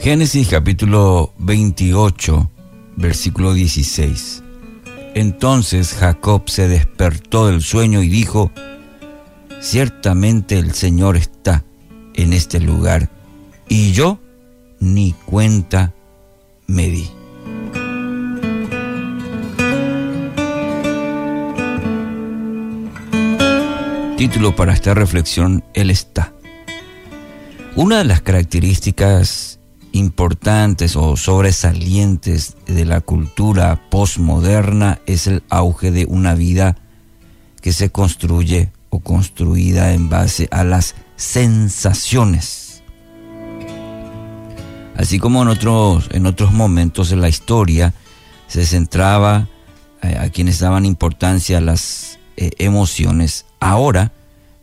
Génesis capítulo 28, versículo 16. Entonces Jacob se despertó del sueño y dijo, ciertamente el Señor está en este lugar y yo ni cuenta me di. Título para esta reflexión, Él está. Una de las características importantes o sobresalientes de la cultura postmoderna es el auge de una vida que se construye o construida en base a las sensaciones. Así como en otros, en otros momentos de la historia se centraba eh, a quienes daban importancia a las eh, emociones, ahora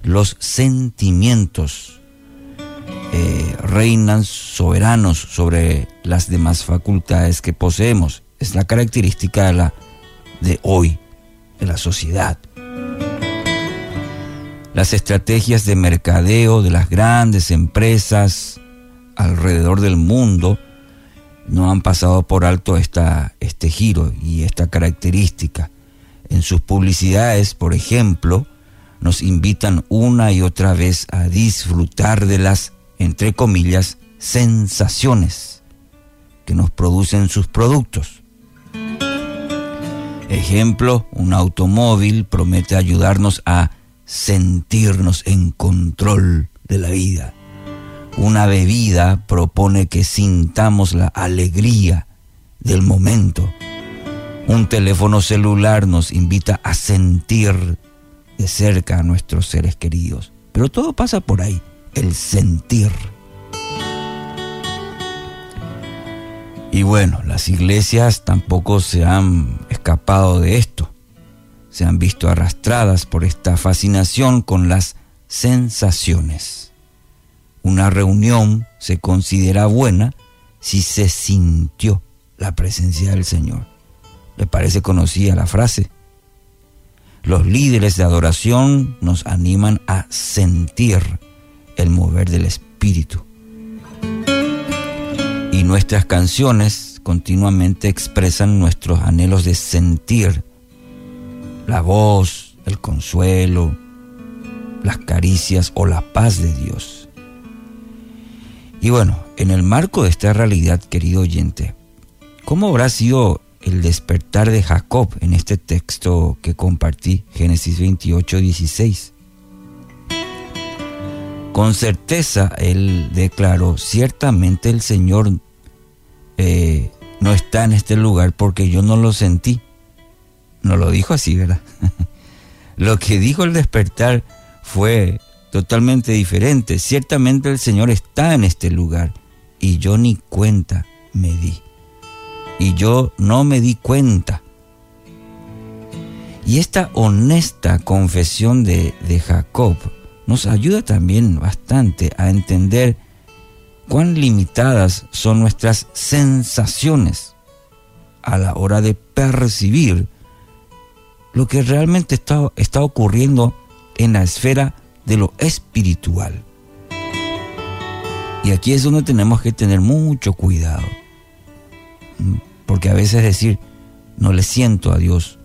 los sentimientos eh, reinan soberanos sobre las demás facultades que poseemos. Es la característica de, la, de hoy, de la sociedad. Las estrategias de mercadeo de las grandes empresas alrededor del mundo no han pasado por alto esta, este giro y esta característica. En sus publicidades, por ejemplo, nos invitan una y otra vez a disfrutar de las entre comillas, sensaciones que nos producen sus productos. Ejemplo, un automóvil promete ayudarnos a sentirnos en control de la vida. Una bebida propone que sintamos la alegría del momento. Un teléfono celular nos invita a sentir de cerca a nuestros seres queridos. Pero todo pasa por ahí el sentir. Y bueno, las iglesias tampoco se han escapado de esto. Se han visto arrastradas por esta fascinación con las sensaciones. Una reunión se considera buena si se sintió la presencia del Señor. ¿Le parece conocida la frase? Los líderes de adoración nos animan a sentir el mover del Espíritu. Y nuestras canciones continuamente expresan nuestros anhelos de sentir la voz, el consuelo, las caricias o la paz de Dios. Y bueno, en el marco de esta realidad, querido oyente, ¿cómo habrá sido el despertar de Jacob en este texto que compartí, Génesis 28, 16? Con certeza él declaró, ciertamente el Señor eh, no está en este lugar porque yo no lo sentí. No lo dijo así, ¿verdad? lo que dijo el despertar fue totalmente diferente. Ciertamente el Señor está en este lugar y yo ni cuenta me di. Y yo no me di cuenta. Y esta honesta confesión de, de Jacob nos ayuda también bastante a entender cuán limitadas son nuestras sensaciones a la hora de percibir lo que realmente está, está ocurriendo en la esfera de lo espiritual. Y aquí es donde tenemos que tener mucho cuidado. Porque a veces decir, no le siento a Dios,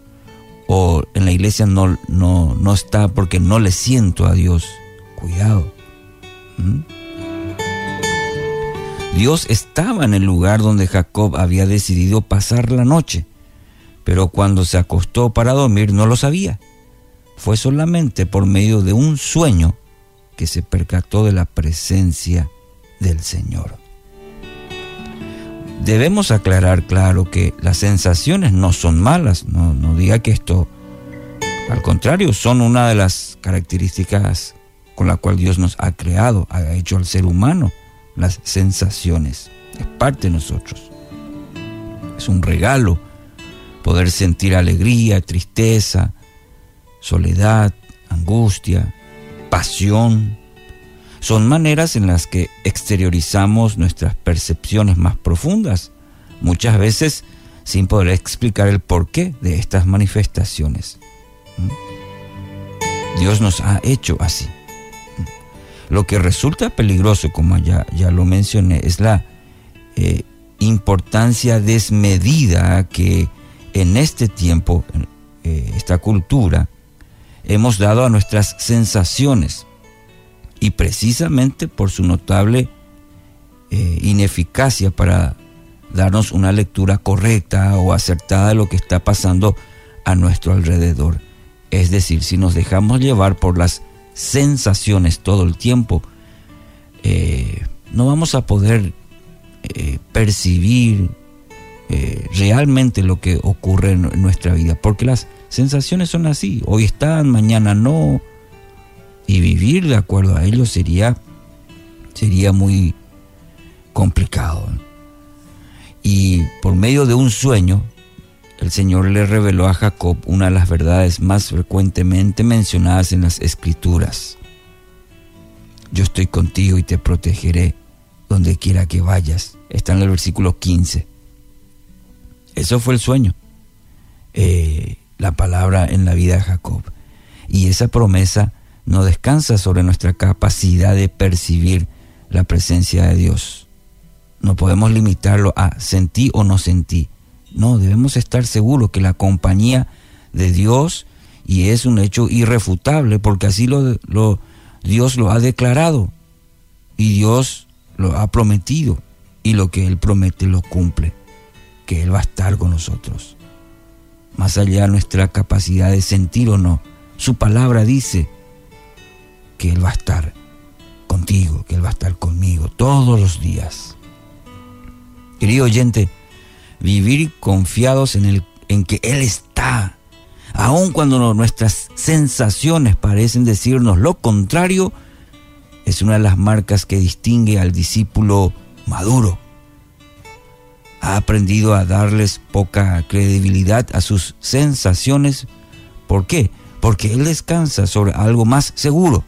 o en la iglesia no, no, no está porque no le siento a Dios. Cuidado. ¿Mm? Dios estaba en el lugar donde Jacob había decidido pasar la noche, pero cuando se acostó para dormir no lo sabía. Fue solamente por medio de un sueño que se percató de la presencia del Señor. Debemos aclarar, claro, que las sensaciones no son malas, no, diga que esto, al contrario, son una de las características con la cual Dios nos ha creado, ha hecho al ser humano, las sensaciones, es parte de nosotros. Es un regalo poder sentir alegría, tristeza, soledad, angustia, pasión, son maneras en las que exteriorizamos nuestras percepciones más profundas, muchas veces sin poder explicar el porqué de estas manifestaciones. ¿Mm? Dios nos ha hecho así. ¿Mm? Lo que resulta peligroso, como ya, ya lo mencioné, es la eh, importancia desmedida que en este tiempo, eh, esta cultura, hemos dado a nuestras sensaciones y precisamente por su notable eh, ineficacia para darnos una lectura correcta o acertada de lo que está pasando a nuestro alrededor. Es decir, si nos dejamos llevar por las sensaciones todo el tiempo, eh, no vamos a poder eh, percibir realmente lo que ocurre en nuestra vida, porque las sensaciones son así, hoy están, mañana no, y vivir de acuerdo a ello sería, sería muy complicado. Y por medio de un sueño, el Señor le reveló a Jacob una de las verdades más frecuentemente mencionadas en las Escrituras. Yo estoy contigo y te protegeré donde quiera que vayas. Está en el versículo 15. Eso fue el sueño. Eh, la palabra en la vida de Jacob. Y esa promesa no descansa sobre nuestra capacidad de percibir la presencia de Dios. No podemos limitarlo a sentí o no sentí. No, debemos estar seguros que la compañía de Dios, y es un hecho irrefutable, porque así lo, Dios lo ha declarado, y Dios lo ha prometido, y lo que Él promete lo cumple, que Él va a estar con nosotros más allá de nuestra capacidad de sentir o no. Su palabra dice que Él va a estar contigo, que Él va a estar conmigo todos los días. Querido oyente, vivir confiados en, el, en que Él está, aun cuando nuestras sensaciones parecen decirnos lo contrario, es una de las marcas que distingue al discípulo maduro ha aprendido a darles poca credibilidad a sus sensaciones. ¿Por qué? Porque Él descansa sobre algo más seguro,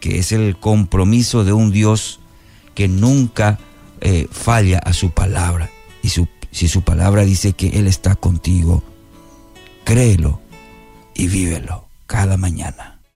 que es el compromiso de un Dios que nunca eh, falla a su palabra. Y si su palabra dice que Él está contigo, créelo y vívelo cada mañana.